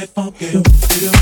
É it, funk it,